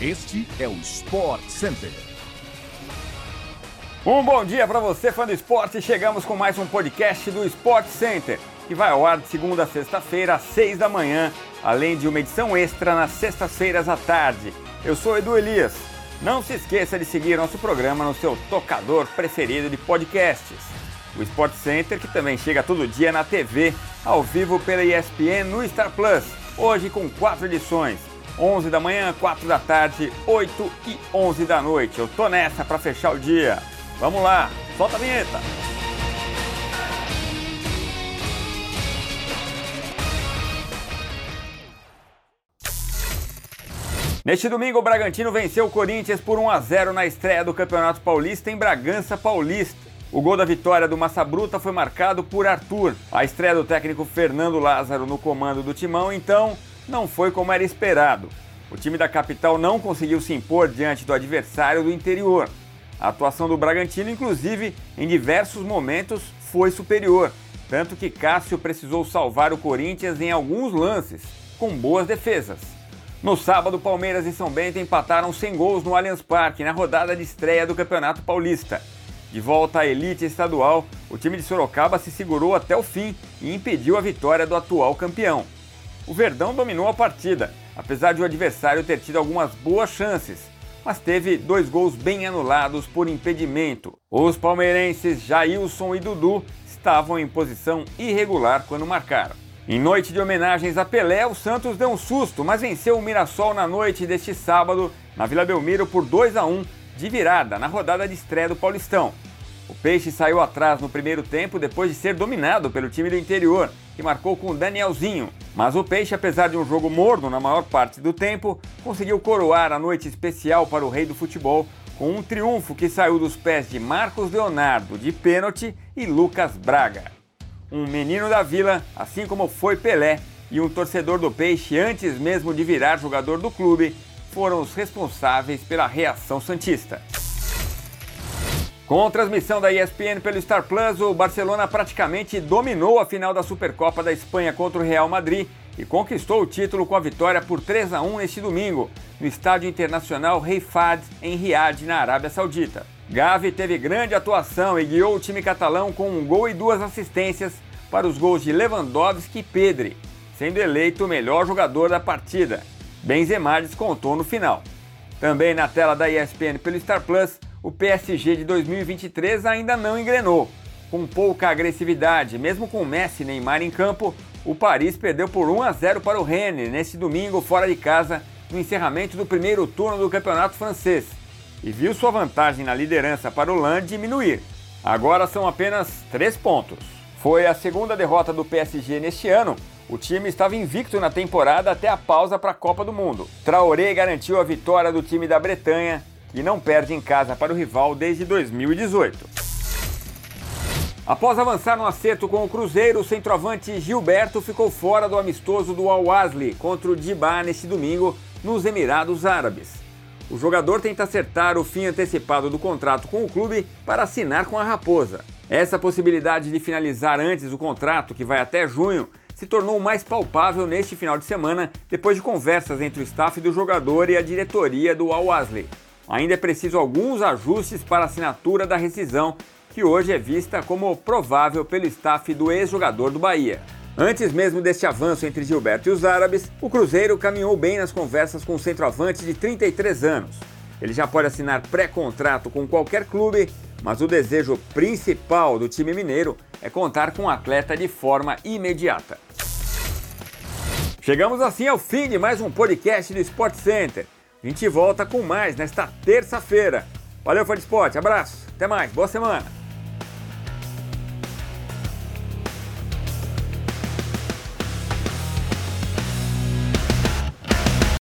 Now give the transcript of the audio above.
Este é o Sport Center. Um bom dia para você, fã do esporte. Chegamos com mais um podcast do Sport Center, que vai ao ar de segunda a sexta-feira, às seis da manhã, além de uma edição extra nas sextas-feiras à tarde. Eu sou Edu Elias. Não se esqueça de seguir nosso programa no seu tocador preferido de podcasts. O Sport Center, que também chega todo dia na TV, ao vivo pela ESPN no Star Plus, hoje com quatro edições 11 da manhã, 4 da tarde, 8 e 11 da noite. Eu tô nessa para fechar o dia. Vamos lá, solta a vinheta. Neste domingo, o Bragantino venceu o Corinthians por 1 a 0 na estreia do Campeonato Paulista em Bragança Paulista. O gol da vitória do Massa Bruta foi marcado por Arthur. A estreia do técnico Fernando Lázaro no comando do timão, então, não foi como era esperado. O time da capital não conseguiu se impor diante do adversário do interior. A atuação do Bragantino, inclusive, em diversos momentos foi superior, tanto que Cássio precisou salvar o Corinthians em alguns lances, com boas defesas. No sábado, Palmeiras e São Bento empataram sem gols no Allianz Parque na rodada de estreia do Campeonato Paulista. De volta à elite estadual, o time de Sorocaba se segurou até o fim e impediu a vitória do atual campeão o Verdão dominou a partida, apesar de o adversário ter tido algumas boas chances, mas teve dois gols bem anulados por impedimento. Os palmeirenses Jailson e Dudu estavam em posição irregular quando marcaram. Em noite de homenagens a Pelé, o Santos deu um susto, mas venceu o Mirassol na noite deste sábado, na Vila Belmiro, por 2 a 1 de virada na rodada de estreia do Paulistão. O Peixe saiu atrás no primeiro tempo depois de ser dominado pelo time do interior, que marcou com o Danielzinho. Mas o Peixe, apesar de um jogo morno na maior parte do tempo, conseguiu coroar a noite especial para o rei do futebol com um triunfo que saiu dos pés de Marcos Leonardo de pênalti e Lucas Braga. Um menino da vila, assim como foi Pelé, e um torcedor do Peixe antes mesmo de virar jogador do clube, foram os responsáveis pela reação santista. Com transmissão da ESPN pelo Star Plus, o Barcelona praticamente dominou a final da Supercopa da Espanha contra o Real Madrid e conquistou o título com a vitória por 3 a 1 neste domingo, no Estádio Internacional Rei Fahd, em Riad, na Arábia Saudita. Gavi teve grande atuação e guiou o time catalão com um gol e duas assistências para os gols de Lewandowski e Pedri, sendo eleito o melhor jogador da partida. Benzema descontou no final. Também na tela da ESPN pelo Star Plus, o PSG de 2023 ainda não engrenou. Com pouca agressividade, mesmo com Messi e Neymar em campo, o Paris perdeu por 1 a 0 para o Rennes neste domingo fora de casa, no encerramento do primeiro turno do Campeonato Francês, e viu sua vantagem na liderança para o Lens diminuir. Agora são apenas três pontos. Foi a segunda derrota do PSG neste ano. O time estava invicto na temporada até a pausa para a Copa do Mundo. Traoré garantiu a vitória do time da Bretanha e não perde em casa para o rival desde 2018. Após avançar no acerto com o Cruzeiro, o centroavante Gilberto ficou fora do amistoso do Al-Wasli contra o Dibá neste domingo nos Emirados Árabes. O jogador tenta acertar o fim antecipado do contrato com o clube para assinar com a Raposa. Essa possibilidade de finalizar antes o contrato, que vai até junho, se tornou mais palpável neste final de semana depois de conversas entre o staff do jogador e a diretoria do Al-Wasli. Ainda é preciso alguns ajustes para a assinatura da rescisão, que hoje é vista como provável pelo staff do ex-jogador do Bahia. Antes mesmo deste avanço entre Gilberto e os árabes, o Cruzeiro caminhou bem nas conversas com o centroavante de 33 anos. Ele já pode assinar pré-contrato com qualquer clube, mas o desejo principal do time mineiro é contar com o um atleta de forma imediata. Chegamos assim ao fim de mais um podcast do Sport Center. A gente volta com mais nesta terça-feira. Valeu, fã de esporte, abraço, até mais, boa semana!